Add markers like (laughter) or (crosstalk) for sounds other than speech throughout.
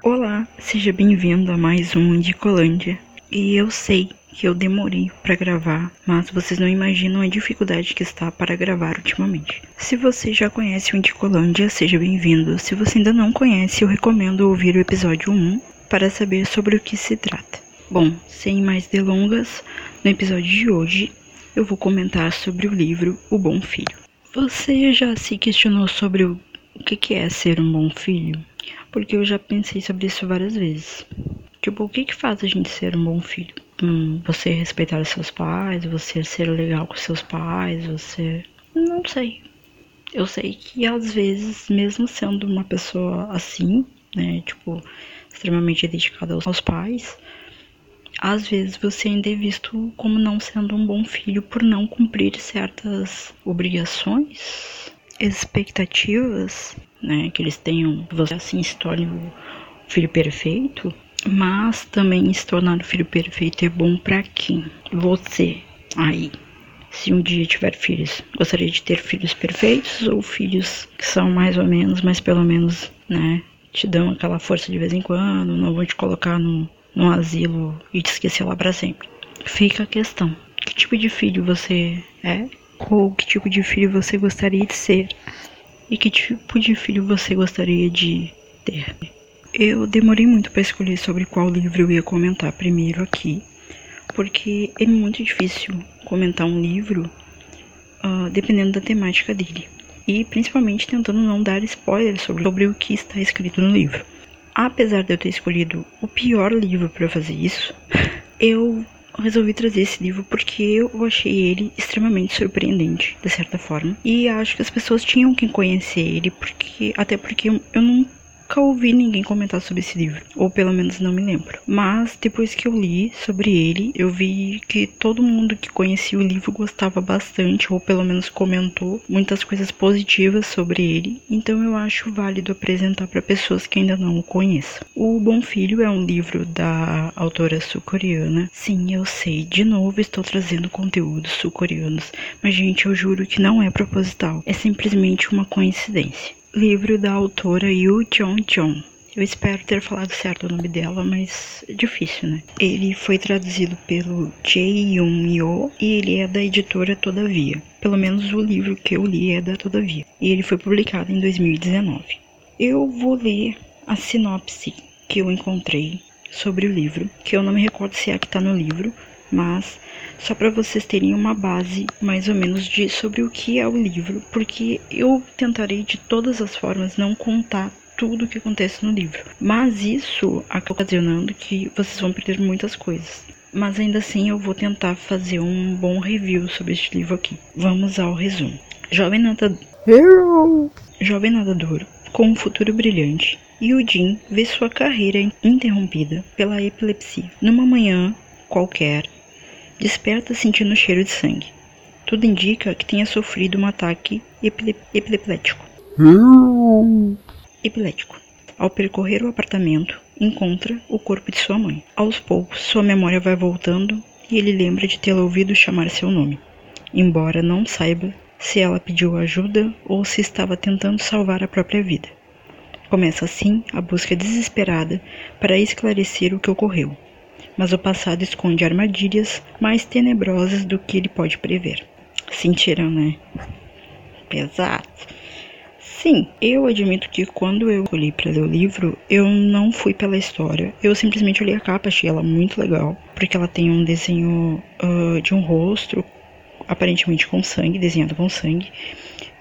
Olá, seja bem-vindo a mais um Indicolândia. E eu sei que eu demorei para gravar, mas vocês não imaginam a dificuldade que está para gravar ultimamente. Se você já conhece o Indicolândia, seja bem-vindo. Se você ainda não conhece, eu recomendo ouvir o episódio 1 para saber sobre o que se trata. Bom, sem mais delongas, no episódio de hoje eu vou comentar sobre o livro O Bom Filho. Você já se questionou sobre o que é ser um bom filho? Porque eu já pensei sobre isso várias vezes. Tipo, o que que faz a gente ser um bom filho? Hum, você respeitar os seus pais, você ser legal com seus pais, você. Não sei. Eu sei que às vezes, mesmo sendo uma pessoa assim, né, tipo, extremamente dedicada aos pais, às vezes você ainda é visto como não sendo um bom filho por não cumprir certas obrigações, expectativas né? Que eles tenham, você assim se torne o filho perfeito, mas também se tornar o filho perfeito é bom para quem? Você aí. Se um dia tiver filhos, gostaria de ter filhos perfeitos ou filhos que são mais ou menos, mas pelo menos, né, te dão aquela força de vez em quando, não vão te colocar no, no asilo e te esquecer lá para sempre. Fica a questão: que tipo de filho você é? Ou que tipo de filho você gostaria de ser? E que tipo de filho você gostaria de ter? Eu demorei muito para escolher sobre qual livro eu ia comentar primeiro aqui, porque é muito difícil comentar um livro uh, dependendo da temática dele. E principalmente tentando não dar spoilers sobre, sobre o que está escrito no livro. Apesar de eu ter escolhido o pior livro para fazer isso, (laughs) eu resolvi trazer esse livro porque eu achei ele extremamente surpreendente, de certa forma. E acho que as pessoas tinham que conhecer ele, porque até porque eu não nunca ouvi ninguém comentar sobre esse livro, ou pelo menos não me lembro. Mas depois que eu li sobre ele, eu vi que todo mundo que conhecia o livro gostava bastante, ou pelo menos comentou muitas coisas positivas sobre ele. Então eu acho válido apresentar para pessoas que ainda não o conheçam. O Bom Filho é um livro da autora sul-coreana. Sim, eu sei, de novo estou trazendo conteúdos sul-coreanos, mas gente, eu juro que não é proposital, é simplesmente uma coincidência livro da autora Yu Chong-chong. Eu espero ter falado certo o nome dela, mas é difícil, né? Ele foi traduzido pelo Jae Yun Yo e ele é da editora Todavia. Pelo menos o livro que eu li é da Todavia. E ele foi publicado em 2019. Eu vou ler a sinopse que eu encontrei sobre o livro, que eu não me recordo se é a que tá no livro, mas só para vocês terem uma base mais ou menos de sobre o que é o livro, porque eu tentarei de todas as formas não contar tudo o que acontece no livro. Mas isso acaba ocasionando que vocês vão perder muitas coisas. Mas ainda assim eu vou tentar fazer um bom review sobre este livro aqui. Vamos ao resumo. Jovem nadador. Jovem nadador com um futuro brilhante. Yujin vê sua carreira interrompida pela epilepsia. Numa manhã qualquer, Desperta sentindo o cheiro de sangue. Tudo indica que tenha sofrido um ataque epile epilético. epilético. Ao percorrer o apartamento, encontra o corpo de sua mãe. Aos poucos, sua memória vai voltando e ele lembra de tê-la ouvido chamar seu nome, embora não saiba se ela pediu ajuda ou se estava tentando salvar a própria vida. Começa assim a busca desesperada para esclarecer o que ocorreu mas o passado esconde armadilhas mais tenebrosas do que ele pode prever. Sentiram, né? Pesado. Sim, eu admito que quando eu olhei para ler o livro, eu não fui pela história. Eu simplesmente olhei a capa, achei ela muito legal, porque ela tem um desenho uh, de um rosto, aparentemente com sangue, desenhado com sangue.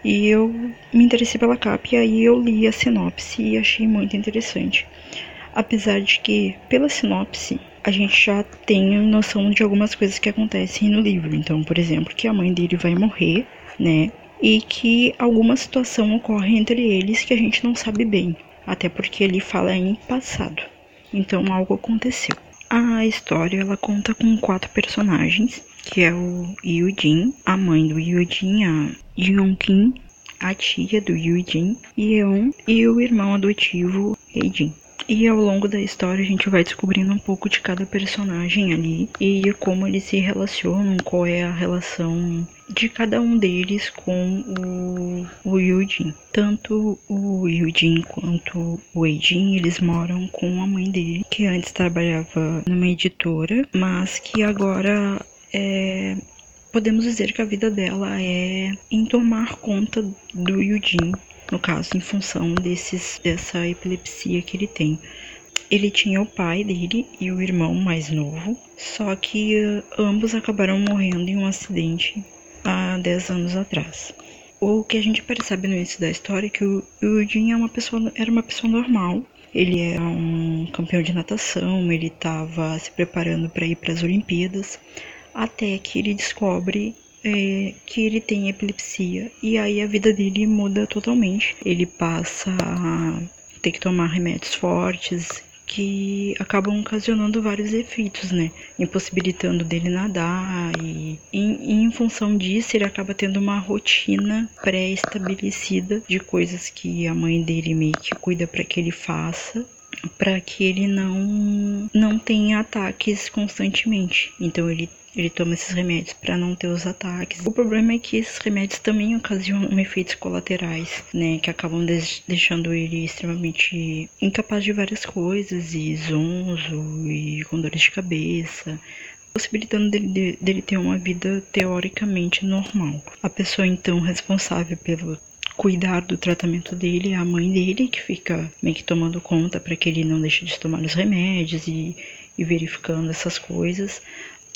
E eu me interessei pela capa e aí eu li a sinopse e achei muito interessante. Apesar de que, pela sinopse, a gente já tem noção de algumas coisas que acontecem no livro. Então, por exemplo, que a mãe dele vai morrer, né? E que alguma situação ocorre entre eles que a gente não sabe bem, até porque ele fala em passado. Então, algo aconteceu. A história ela conta com quatro personagens, que é o Jin, a mãe do Jin, a Yeon-kim, a tia do Jin, Yeon e o irmão adotivo Heijin. E ao longo da história a gente vai descobrindo um pouco de cada personagem ali e como eles se relacionam, qual é a relação de cada um deles com o, o Yujin. Tanto o Yujin quanto o Eijin, eles moram com a mãe dele, que antes trabalhava numa editora, mas que agora é, podemos dizer que a vida dela é em tomar conta do Yujin, no caso, em função desses, dessa epilepsia que ele tem. Ele tinha o pai dele e o irmão mais novo, só que uh, ambos acabaram morrendo em um acidente há 10 anos atrás. O que a gente percebe no início da história é que o Eugene é uma pessoa, era uma pessoa normal. Ele era um campeão de natação, ele estava se preparando para ir para as Olimpíadas, até que ele descobre é, que ele tem epilepsia e aí a vida dele muda totalmente. Ele passa a ter que tomar remédios fortes, que acabam ocasionando vários efeitos, né? Impossibilitando dele nadar e em, em função disso ele acaba tendo uma rotina pré-estabelecida de coisas que a mãe dele meio que cuida para que ele faça para que ele não não tenha ataques constantemente. Então ele ele toma esses remédios para não ter os ataques. O problema é que esses remédios também ocasionam efeitos colaterais, né, que acabam deixando ele extremamente incapaz de várias coisas, e zonzo, e com dores de cabeça, possibilitando dele, dele ter uma vida teoricamente normal. A pessoa então responsável pelo cuidar do tratamento dele é a mãe dele, que fica meio que tomando conta para que ele não deixe de tomar os remédios e, e verificando essas coisas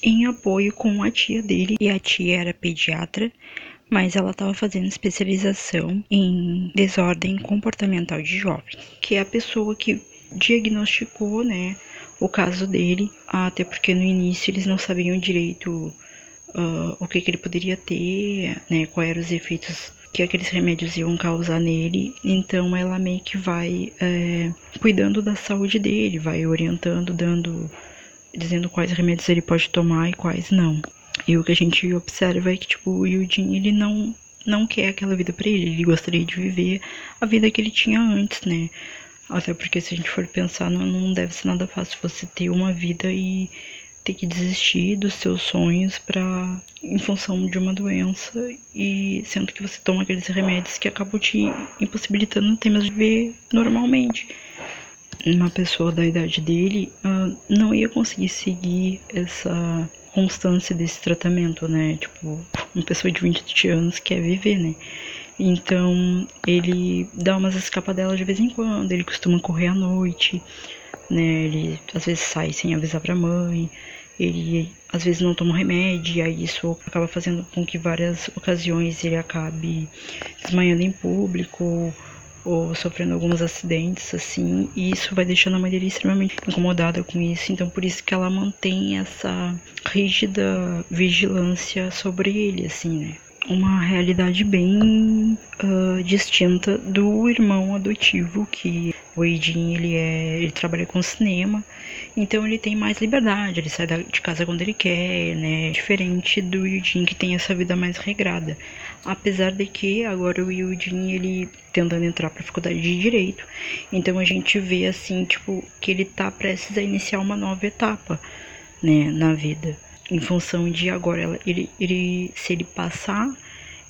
em apoio com a tia dele, e a tia era pediatra, mas ela estava fazendo especialização em desordem comportamental de jovens, que é a pessoa que diagnosticou, né, o caso dele, até porque no início eles não sabiam direito uh, o que, que ele poderia ter, né, quais eram os efeitos que aqueles remédios iam causar nele. Então ela meio que vai é, cuidando da saúde dele, vai orientando, dando dizendo quais remédios ele pode tomar e quais não. E o que a gente observa é que, tipo, o Yudin, ele não, não quer aquela vida para ele, ele gostaria de viver a vida que ele tinha antes, né? Até porque se a gente for pensar, não, não deve ser nada fácil você ter uma vida e ter que desistir dos seus sonhos para em função de uma doença e sendo que você toma aqueles remédios que acabam te impossibilitando ter mais de viver normalmente uma pessoa da idade dele uh, não ia conseguir seguir essa constância desse tratamento, né? Tipo, uma pessoa de 20 anos quer viver, né? Então, ele dá umas escapadelas de vez em quando, ele costuma correr à noite, né? Ele às vezes sai sem avisar pra mãe, ele às vezes não toma remédio, e aí isso acaba fazendo com que várias ocasiões ele acabe desmanhando em público, ou sofrendo alguns acidentes, assim, e isso vai deixando a mãe dele extremamente incomodada com isso. Então, por isso que ela mantém essa rígida vigilância sobre ele, assim, né? Uma realidade bem uh, distinta do irmão adotivo, que o Eidin, ele, é, ele trabalha com cinema, então ele tem mais liberdade, ele sai de casa quando ele quer, né? Diferente do Eidin, que tem essa vida mais regrada. Apesar de que agora o Yudin, ele tentando entrar para a faculdade de direito, então a gente vê assim, tipo, que ele tá prestes a iniciar uma nova etapa, né, na vida. Em função de agora ele, ele se ele passar,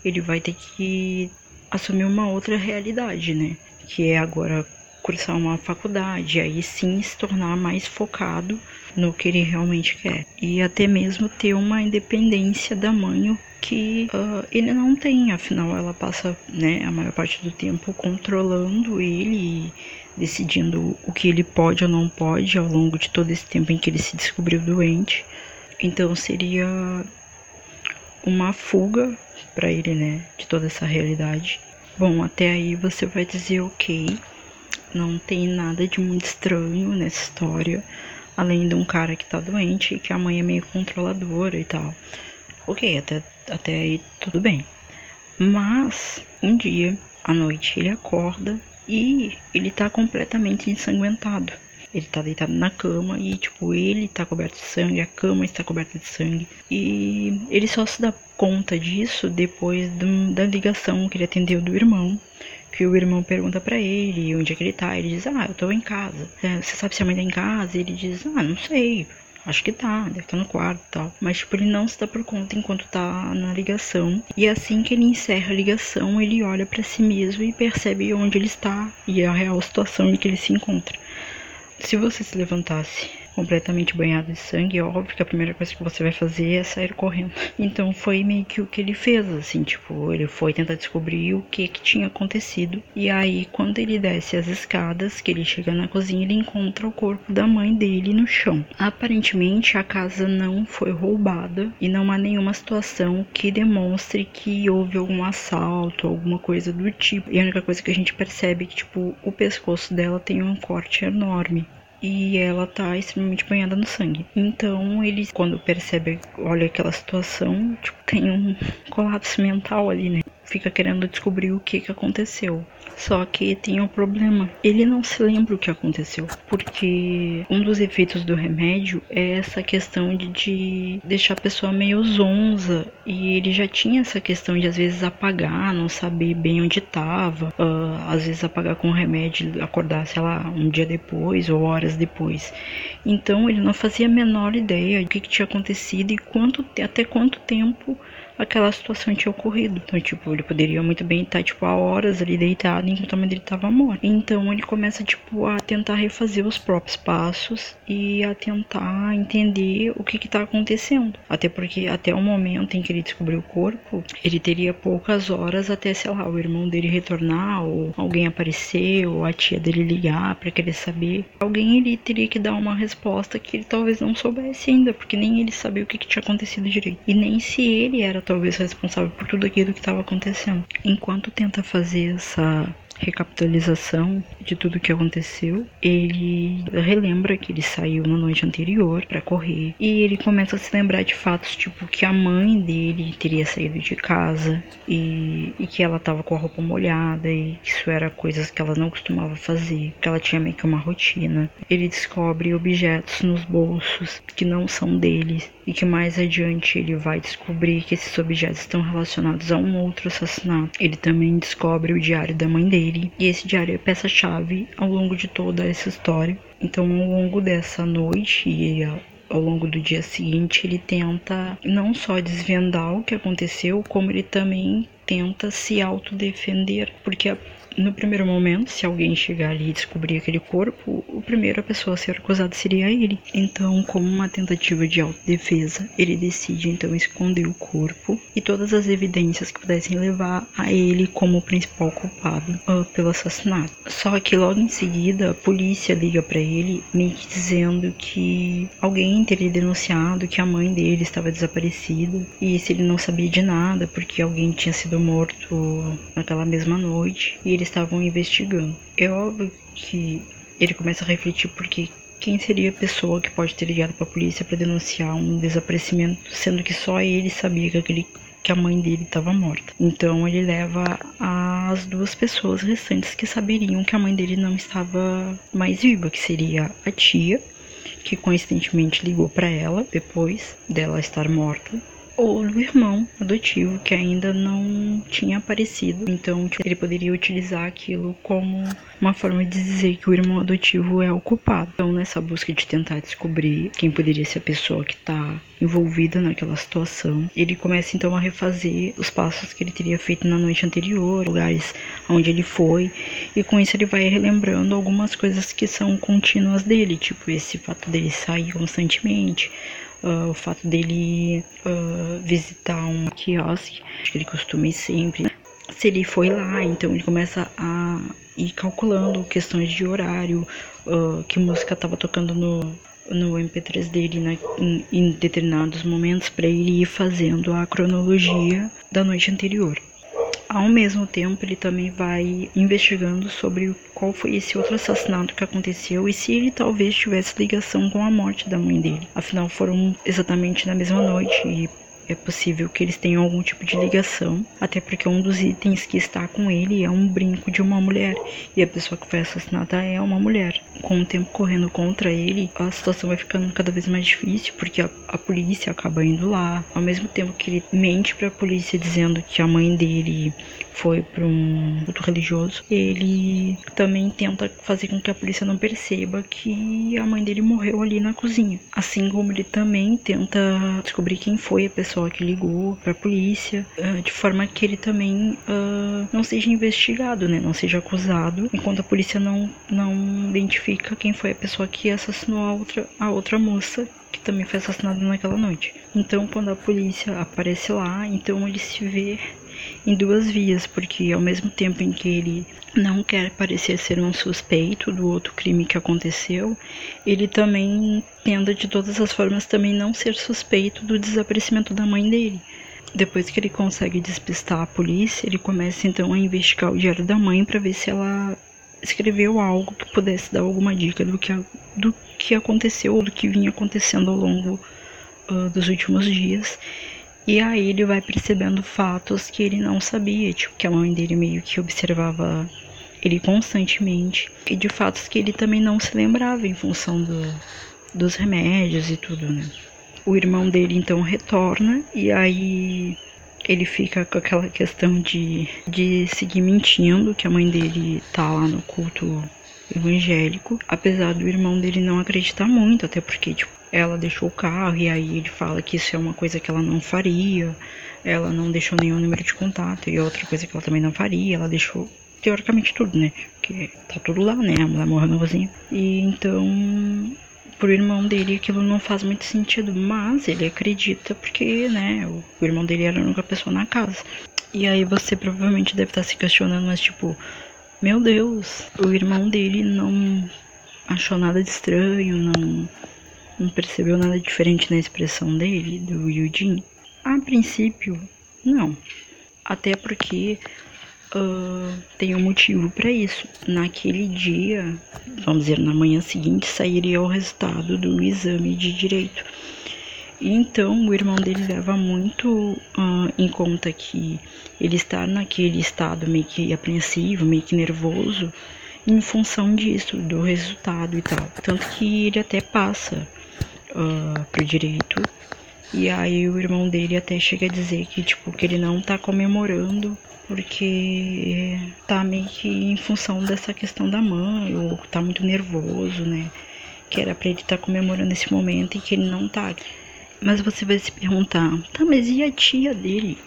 ele vai ter que assumir uma outra realidade, né? Que é agora cursar uma faculdade, aí sim se tornar mais focado no que ele realmente quer. E até mesmo ter uma independência da mãe que uh, ele não tem, afinal ela passa né, a maior parte do tempo controlando ele e decidindo o que ele pode ou não pode ao longo de todo esse tempo em que ele se descobriu doente. Então seria uma fuga para ele, né, de toda essa realidade. Bom, até aí você vai dizer ok, não tem nada de muito estranho nessa história, além de um cara que tá doente e que a mãe é meio controladora e tal. Ok, até, até aí tudo bem. Mas um dia, à noite, ele acorda e ele tá completamente ensanguentado. Ele tá deitado na cama e, tipo, ele tá coberto de sangue, a cama está coberta de sangue. E ele só se dá conta disso depois do, da ligação que ele atendeu do irmão. Que o irmão pergunta para ele onde é que ele tá. Ele diz, ah, eu tô em casa. É, você sabe se a mãe tá em casa? Ele diz, ah, não sei. Acho que tá, deve estar tá no quarto e tal. Mas, tipo, ele não se dá por conta enquanto tá na ligação. E assim que ele encerra a ligação, ele olha para si mesmo e percebe onde ele está e a real situação em que ele se encontra. Se você se levantasse completamente banhado de sangue, é óbvio que a primeira coisa que você vai fazer é sair correndo. Então foi meio que o que ele fez, assim, tipo, ele foi tentar descobrir o que que tinha acontecido. E aí, quando ele desce as escadas, que ele chega na cozinha, ele encontra o corpo da mãe dele no chão. Aparentemente, a casa não foi roubada e não há nenhuma situação que demonstre que houve algum assalto, alguma coisa do tipo. E a única coisa que a gente percebe é que, tipo, o pescoço dela tem um corte enorme e ela tá extremamente banhada no sangue. Então ele, quando percebe, olha aquela situação, tipo, tem um (laughs) colapso mental ali, né? Fica querendo descobrir o que que aconteceu. Só que tem um problema. Ele não se lembra o que aconteceu. Porque um dos efeitos do remédio é essa questão de, de deixar a pessoa meio zonza. E ele já tinha essa questão de às vezes apagar, não saber bem onde estava. Uh, às vezes apagar com o remédio, acordar, sei lá, um dia depois ou horas depois. Então ele não fazia a menor ideia do que, que tinha acontecido e quanto, até quanto tempo aquela situação tinha ocorrido. Então, tipo, ele poderia muito bem estar, tipo, há horas ali deitado enquanto a mãe dele estava morta. Então, ele começa, tipo, a tentar refazer os próprios passos e a tentar entender o que que tá acontecendo. Até porque, até o momento em que ele descobriu o corpo, ele teria poucas horas até, sei lá, o irmão dele retornar, ou alguém aparecer, ou a tia dele ligar para querer saber. Alguém ele teria que dar uma resposta que ele talvez não soubesse ainda, porque nem ele sabia o que, que tinha acontecido direito. E nem se ele era talvez responsável por tudo aquilo que estava acontecendo. Enquanto tenta fazer essa recapitalização de tudo que aconteceu, ele relembra que ele saiu na noite anterior para correr e ele começa a se lembrar de fatos tipo que a mãe dele teria saído de casa e, e que ela tava com a roupa molhada e que isso era coisas que ela não costumava fazer, que ela tinha meio que uma rotina. Ele descobre objetos nos bolsos que não são dele e que mais adiante ele vai descobrir que esses objetos estão relacionados a um outro assassinato. Ele também descobre o diário da mãe dele e esse diário é peça-chave ao longo de toda essa história. Então, ao longo dessa noite e ao longo do dia seguinte, ele tenta não só desvendar o que aconteceu, como ele também tenta se autodefender, porque a no primeiro momento, se alguém chegar ali e descobrir aquele corpo, o primeiro a pessoa a ser acusada seria ele. Então, como uma tentativa de autodefesa, ele decide então esconder o corpo e todas as evidências que pudessem levar a ele como o principal culpado uh, pelo assassinato. Só que logo em seguida, a polícia liga para ele, meio que dizendo que alguém teria denunciado que a mãe dele estava desaparecida e se ele não sabia de nada porque alguém tinha sido morto naquela mesma noite. E eles estavam investigando. É óbvio que ele começa a refletir porque quem seria a pessoa que pode ter ligado para a polícia para denunciar um desaparecimento, sendo que só ele sabia que, aquele, que a mãe dele estava morta. Então ele leva as duas pessoas restantes que saberiam que a mãe dele não estava mais viva, que seria a tia, que coincidentemente ligou para ela depois dela estar morta, ou do irmão adotivo que ainda não tinha aparecido. Então, tipo, ele poderia utilizar aquilo como uma forma de dizer que o irmão adotivo é o culpado. Então, nessa busca de tentar descobrir quem poderia ser a pessoa que está envolvida naquela situação, ele começa então a refazer os passos que ele teria feito na noite anterior, lugares onde ele foi, e com isso ele vai relembrando algumas coisas que são contínuas dele, tipo esse fato dele sair constantemente, uh, o fato dele uh, visitar um quiosque, que ele costuma ir sempre. Se ele foi lá, então ele começa a ir calculando questões de horário, uh, que música estava tocando no, no MP3 dele né, em, em determinados momentos para ele ir fazendo a cronologia da noite anterior. Ao mesmo tempo, ele também vai investigando sobre qual foi esse outro assassinato que aconteceu e se ele talvez tivesse ligação com a morte da mãe dele. Afinal, foram exatamente na mesma noite e é possível que eles tenham algum tipo de ligação, até porque um dos itens que está com ele é um brinco de uma mulher e a pessoa que foi assassinada é uma mulher. Com o tempo correndo contra ele, a situação vai ficando cada vez mais difícil porque a, a polícia acaba indo lá, ao mesmo tempo que ele mente para a polícia dizendo que a mãe dele foi para um culto religioso, ele também tenta fazer com que a polícia não perceba que a mãe dele morreu ali na cozinha. Assim como ele também tenta descobrir quem foi a pessoa que ligou para a polícia, uh, de forma que ele também uh, não seja investigado, né? Não seja acusado, enquanto a polícia não, não identifica quem foi a pessoa que assassinou a outra, a outra moça que também foi assassinada naquela noite. Então, quando a polícia aparece lá, então ele se vê em duas vias, porque ao mesmo tempo em que ele não quer parecer ser um suspeito do outro crime que aconteceu, ele também tenta de todas as formas também não ser suspeito do desaparecimento da mãe dele. Depois que ele consegue despistar a polícia, ele começa então a investigar o diário da mãe para ver se ela escreveu algo que pudesse dar alguma dica do que, do que aconteceu ou do que vinha acontecendo ao longo uh, dos últimos dias. E aí ele vai percebendo fatos que ele não sabia, tipo, que a mãe dele meio que observava ele constantemente, e de fatos que ele também não se lembrava em função do, dos remédios e tudo, né? O irmão dele então retorna e aí ele fica com aquela questão de, de seguir mentindo que a mãe dele tá lá no culto evangélico, apesar do irmão dele não acreditar muito, até porque tipo, ela deixou o carro e aí ele fala que isso é uma coisa que ela não faria, ela não deixou nenhum número de contato e outra coisa que ela também não faria, ela deixou teoricamente tudo, né? Porque tá tudo lá, né? A mulher morreu na cozinha. E então pro irmão dele aquilo não faz muito sentido, mas ele acredita porque, né, o, irmão dele era a única pessoa na casa. E aí você provavelmente deve estar se questionando, mas tipo, meu Deus, o irmão dele não achou nada de estranho, não, não percebeu nada diferente na expressão dele, do Yujin? A princípio, não. Até porque uh, tem um motivo para isso. Naquele dia, vamos dizer, na manhã seguinte, sairia o resultado do exame de direito. Então, o irmão dele leva muito uh, em conta que ele está naquele estado meio que apreensivo, meio que nervoso, em função disso, do resultado e tal. Tanto que ele até passa uh, pro direito. E aí o irmão dele até chega a dizer que, tipo, que ele não tá comemorando porque tá meio que em função dessa questão da mãe, ou tá muito nervoso, né? Que era pra ele estar tá comemorando esse momento e que ele não tá. Mas você vai se perguntar, tá, mas e a tia dele?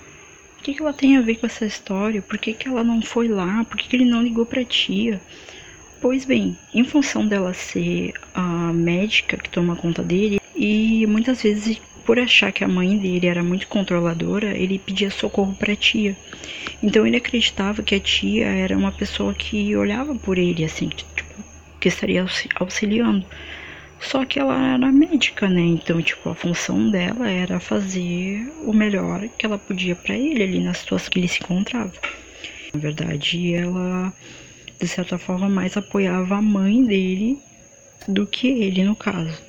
O que, que ela tem a ver com essa história? Por que, que ela não foi lá? Por que, que ele não ligou pra tia? Pois bem, em função dela ser a médica que toma conta dele, e muitas vezes por achar que a mãe dele era muito controladora, ele pedia socorro para a tia. Então ele acreditava que a tia era uma pessoa que olhava por ele, assim, que, tipo, que estaria auxiliando. Só que ela era médica, né? Então, tipo, a função dela era fazer o melhor que ela podia para ele ali na situação que ele se encontrava. Na verdade, ela de certa forma mais apoiava a mãe dele do que ele no caso.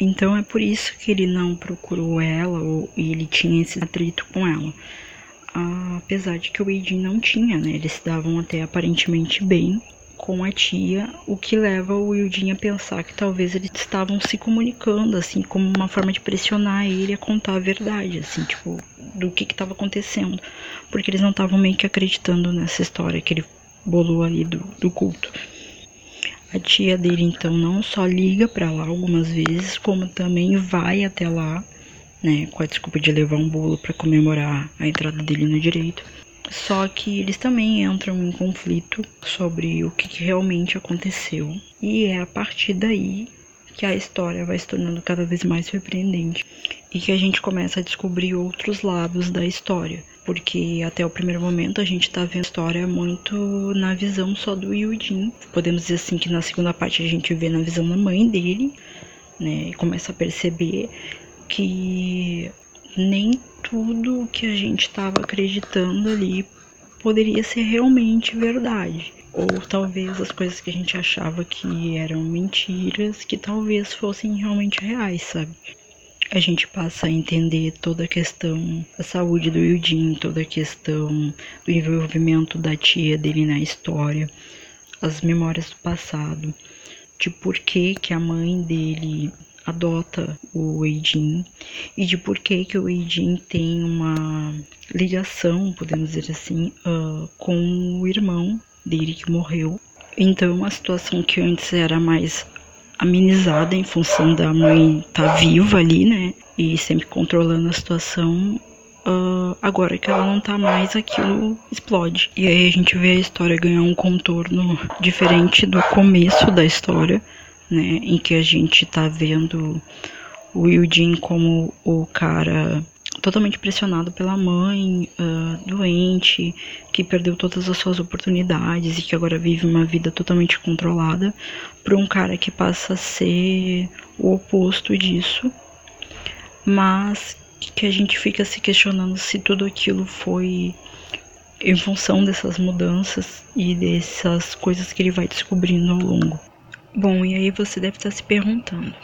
Então é por isso que ele não procurou ela ou ele tinha esse atrito com ela. Apesar de que o Eidin não tinha, né? Eles se davam até aparentemente bem com a tia, o que leva o Wildin a pensar que talvez eles estavam se comunicando, assim, como uma forma de pressionar ele a contar a verdade, assim, tipo, do que estava acontecendo. Porque eles não estavam meio que acreditando nessa história que ele bolou ali do, do culto. A tia dele então não só liga para lá algumas vezes, como também vai até lá, né, com a desculpa de levar um bolo para comemorar a entrada dele no direito. Só que eles também entram em conflito sobre o que realmente aconteceu. E é a partir daí que a história vai se tornando cada vez mais surpreendente e que a gente começa a descobrir outros lados da história. Porque até o primeiro momento a gente tá vendo a história muito na visão só do Yudin. Podemos dizer assim que na segunda parte a gente vê na visão da mãe dele, né? E começa a perceber que nem tudo que a gente estava acreditando ali poderia ser realmente verdade. Ou talvez as coisas que a gente achava que eram mentiras, que talvez fossem realmente reais, sabe? A gente passa a entender toda a questão da saúde do Yudin, toda a questão do envolvimento da tia dele na história, as memórias do passado, de por que, que a mãe dele adota o Eijin e de por que que o Eijin tem uma ligação, podemos dizer assim, uh, com o irmão que morreu. Então, uma situação que antes era mais amenizada em função da mãe estar tá viva ali, né? E sempre controlando a situação. Uh, agora que ela não tá mais, aquilo explode. E aí a gente vê a história ganhar um contorno diferente do começo da história, né? Em que a gente tá vendo o Eugene como o cara totalmente pressionado pela mãe, uh, doente, que perdeu todas as suas oportunidades e que agora vive uma vida totalmente controlada, para um cara que passa a ser o oposto disso, mas que a gente fica se questionando se tudo aquilo foi em função dessas mudanças e dessas coisas que ele vai descobrindo ao longo. Bom, e aí você deve estar se perguntando.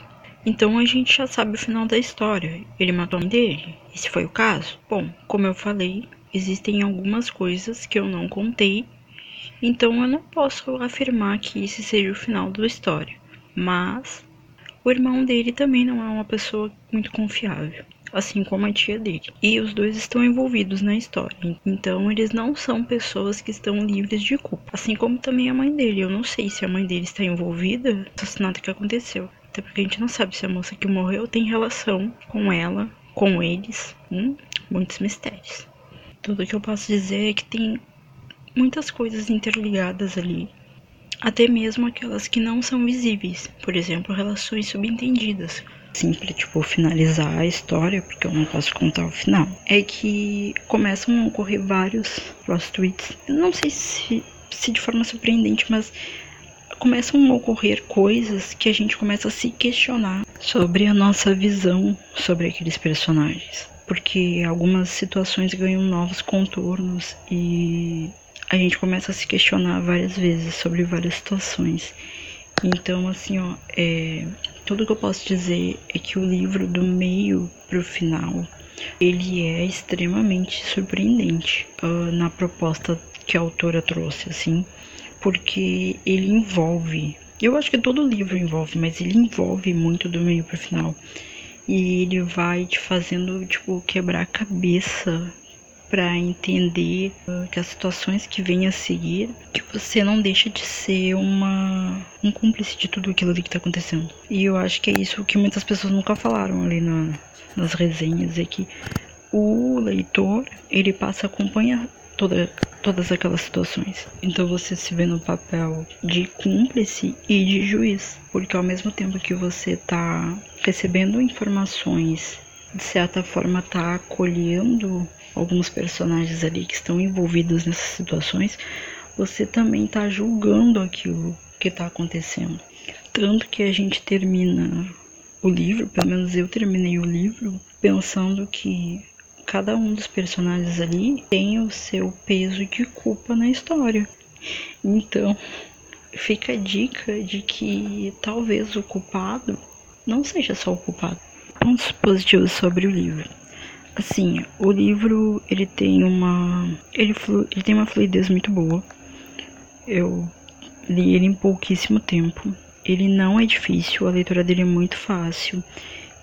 Então a gente já sabe o final da história. Ele matou a mãe dele? Esse foi o caso? Bom, como eu falei, existem algumas coisas que eu não contei, então eu não posso afirmar que esse seja o final da história. Mas o irmão dele também não é uma pessoa muito confiável assim como a tia dele. E os dois estão envolvidos na história. Então eles não são pessoas que estão livres de culpa. Assim como também a mãe dele. Eu não sei se a mãe dele está envolvida no assassinato que aconteceu. Até porque a gente não sabe se a moça que morreu tem relação com ela, com eles. Hum? Muitos mistérios. Tudo que eu posso dizer é que tem muitas coisas interligadas ali. Até mesmo aquelas que não são visíveis. Por exemplo, relações subentendidas simples, tipo, finalizar a história, porque eu não posso contar o final, é que começam a ocorrer vários plot twists. Não sei se, se de forma surpreendente, mas começam a ocorrer coisas que a gente começa a se questionar sobre a nossa visão sobre aqueles personagens. Porque algumas situações ganham novos contornos e a gente começa a se questionar várias vezes sobre várias situações. Então, assim, ó, é, tudo que eu posso dizer é que o livro, do meio pro final, ele é extremamente surpreendente uh, na proposta que a autora trouxe, assim, porque ele envolve. Eu acho que todo livro envolve, mas ele envolve muito do meio pro final. E ele vai te fazendo, tipo, quebrar a cabeça para entender uh, que as situações que vêm a seguir, que você não deixa de ser uma um cúmplice de tudo aquilo que tá acontecendo. E eu acho que é isso que muitas pessoas nunca falaram ali na, nas resenhas, é que o leitor, ele passa a acompanhar toda, todas aquelas situações. Então você se vê no papel de cúmplice e de juiz, porque ao mesmo tempo que você tá recebendo informações, de certa forma tá acolhendo alguns personagens ali que estão envolvidos nessas situações, você também está julgando aquilo que está acontecendo. Tanto que a gente termina o livro, pelo menos eu terminei o livro, pensando que cada um dos personagens ali tem o seu peso de culpa na história. Então, fica a dica de que talvez o culpado não seja só o culpado. Pontos positivos sobre o livro. Assim, o livro ele tem uma ele, flu, ele tem uma fluidez muito boa. Eu li ele em pouquíssimo tempo. Ele não é difícil, a leitura dele é muito fácil.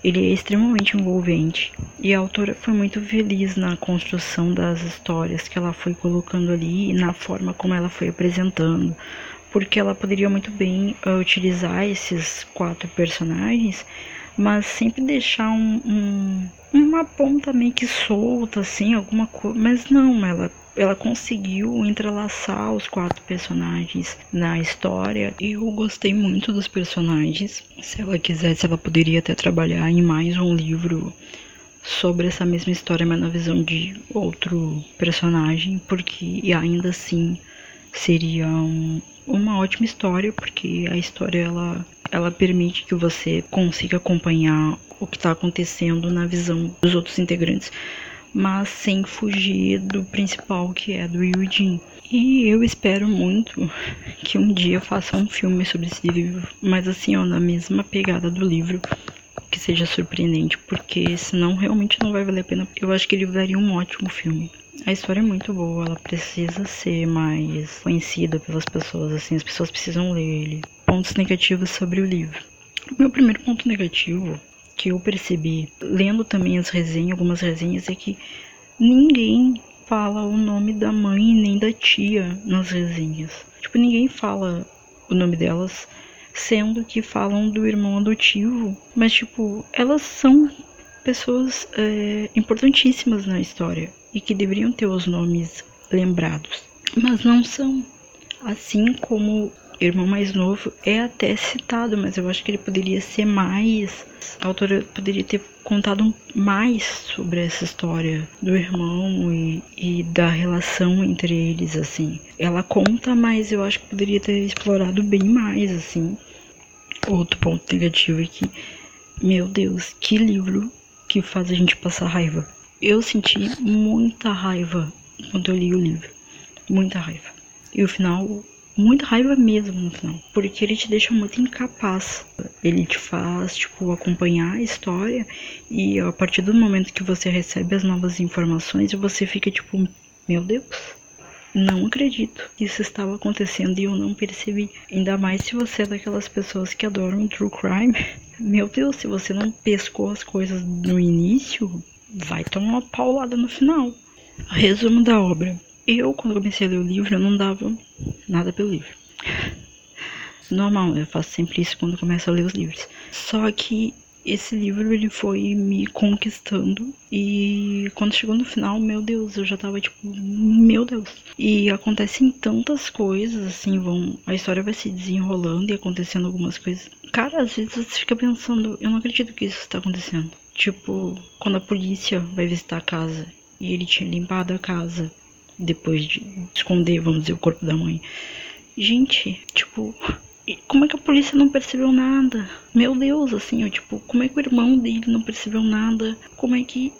Ele é extremamente envolvente e a autora foi muito feliz na construção das histórias que ela foi colocando ali e na forma como ela foi apresentando, porque ela poderia muito bem uh, utilizar esses quatro personagens, mas sempre deixar um, um uma ponta meio que solta, assim, alguma coisa. Mas não, ela, ela conseguiu entrelaçar os quatro personagens na história. Eu gostei muito dos personagens. Se ela quisesse, ela poderia até trabalhar em mais um livro sobre essa mesma história, mas na visão de outro personagem, porque ainda assim seria um, uma ótima história, porque a história ela, ela permite que você consiga acompanhar o que está acontecendo na visão dos outros integrantes, mas sem fugir do principal que é do Eugene. E eu espero muito que um dia faça um filme sobre esse livro, mas assim, ó, na mesma pegada do livro, que seja surpreendente, porque senão realmente não vai valer a pena. Eu acho que ele daria um ótimo filme. A história é muito boa, ela precisa ser mais conhecida pelas pessoas, assim, as pessoas precisam ler ele. Pontos negativos sobre o livro. Meu primeiro ponto negativo que eu percebi, lendo também as resenhas, algumas resenhas, é que ninguém fala o nome da mãe nem da tia nas resenhas. Tipo, ninguém fala o nome delas, sendo que falam do irmão adotivo, mas tipo, elas são pessoas é, importantíssimas na história e que deveriam ter os nomes lembrados, mas não são. Assim como irmão mais novo é até citado, mas eu acho que ele poderia ser mais. A autora poderia ter contado mais sobre essa história do irmão e, e da relação entre eles, assim. Ela conta, mas eu acho que poderia ter explorado bem mais, assim. Outro ponto negativo é que, meu Deus, que livro que faz a gente passar raiva. Eu senti muita raiva quando eu li o livro. Muita raiva. E o final muita raiva mesmo no final, porque ele te deixa muito incapaz. Ele te faz, tipo, acompanhar a história e a partir do momento que você recebe as novas informações, você fica tipo, meu Deus, não acredito que isso estava acontecendo e eu não percebi. Ainda mais se você é daquelas pessoas que adoram true crime. (laughs) Meu Deus, se você não pescou as coisas no início, vai tomar uma paulada no final. Resumo da obra. Eu, quando comecei a ler o livro, eu não dava nada pelo livro. Normal, eu faço sempre isso quando começo a ler os livros. Só que esse livro ele foi me conquistando e quando chegou no final, meu Deus, eu já tava tipo, meu Deus. E acontecem tantas coisas, assim, vão, a história vai se desenrolando e acontecendo algumas coisas. Cara, às vezes você fica pensando, eu não acredito que isso está acontecendo. Tipo, quando a polícia vai visitar a casa e ele tinha limpado a casa depois de esconder, vamos dizer, o corpo da mãe. Gente, tipo, como é que a polícia não percebeu nada? Meu Deus, assim, eu, tipo, como é que o irmão dele não percebeu nada? Como é que.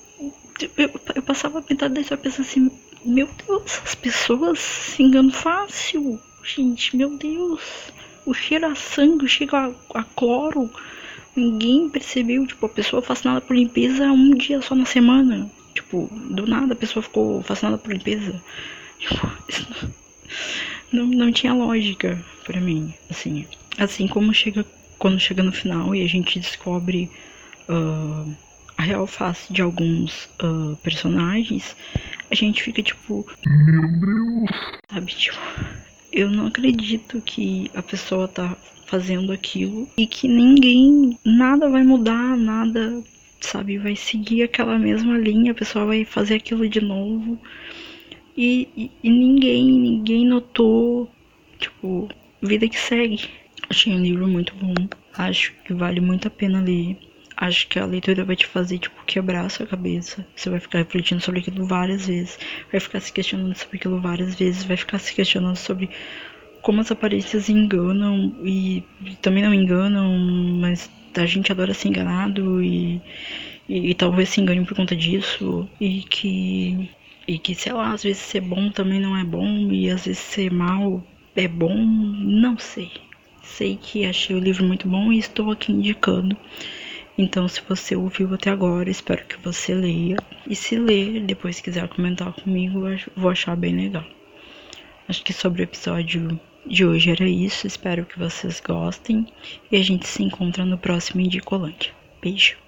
Eu, eu passava metade da história pensando assim, meu Deus, as pessoas se enganam fácil. Gente, meu Deus. O cheiro a sangue, cheiro a, a cloro. Ninguém percebeu, tipo, a pessoa fascinada por limpeza um dia só na semana. Tipo, do nada a pessoa ficou fascinada por limpeza. Tipo, não, não tinha lógica para mim, assim. Assim como chega quando chega no final e a gente descobre uh, a real face de alguns uh, personagens, a gente fica tipo, meu Deus, sabe, tipo, eu não acredito que a pessoa tá fazendo aquilo e que ninguém, nada vai mudar, nada sabe? Vai seguir aquela mesma linha, a pessoa vai fazer aquilo de novo. E, e, e ninguém, ninguém notou. Tipo, vida que segue. Achei um livro muito bom. Acho que vale muito a pena ler. Acho que a leitura vai te fazer, tipo, quebrar a sua cabeça. Você vai ficar refletindo sobre aquilo várias vezes. Vai ficar se questionando sobre aquilo várias vezes. Vai ficar se questionando sobre como as aparências enganam e também não enganam, mas a gente adora ser enganado e, e, e, talvez se engane por conta disso e que e que sei lá às vezes ser bom também não é bom e às vezes ser mal é bom não sei. Sei que achei o livro muito bom e estou aqui indicando. Então se você ouviu até agora espero que você leia. E se ler depois quiser comentar comigo vou achar bem legal. Acho que sobre o episódio de hoje era isso. Espero que vocês gostem e a gente se encontra no próximo Indicolândia. Beijo!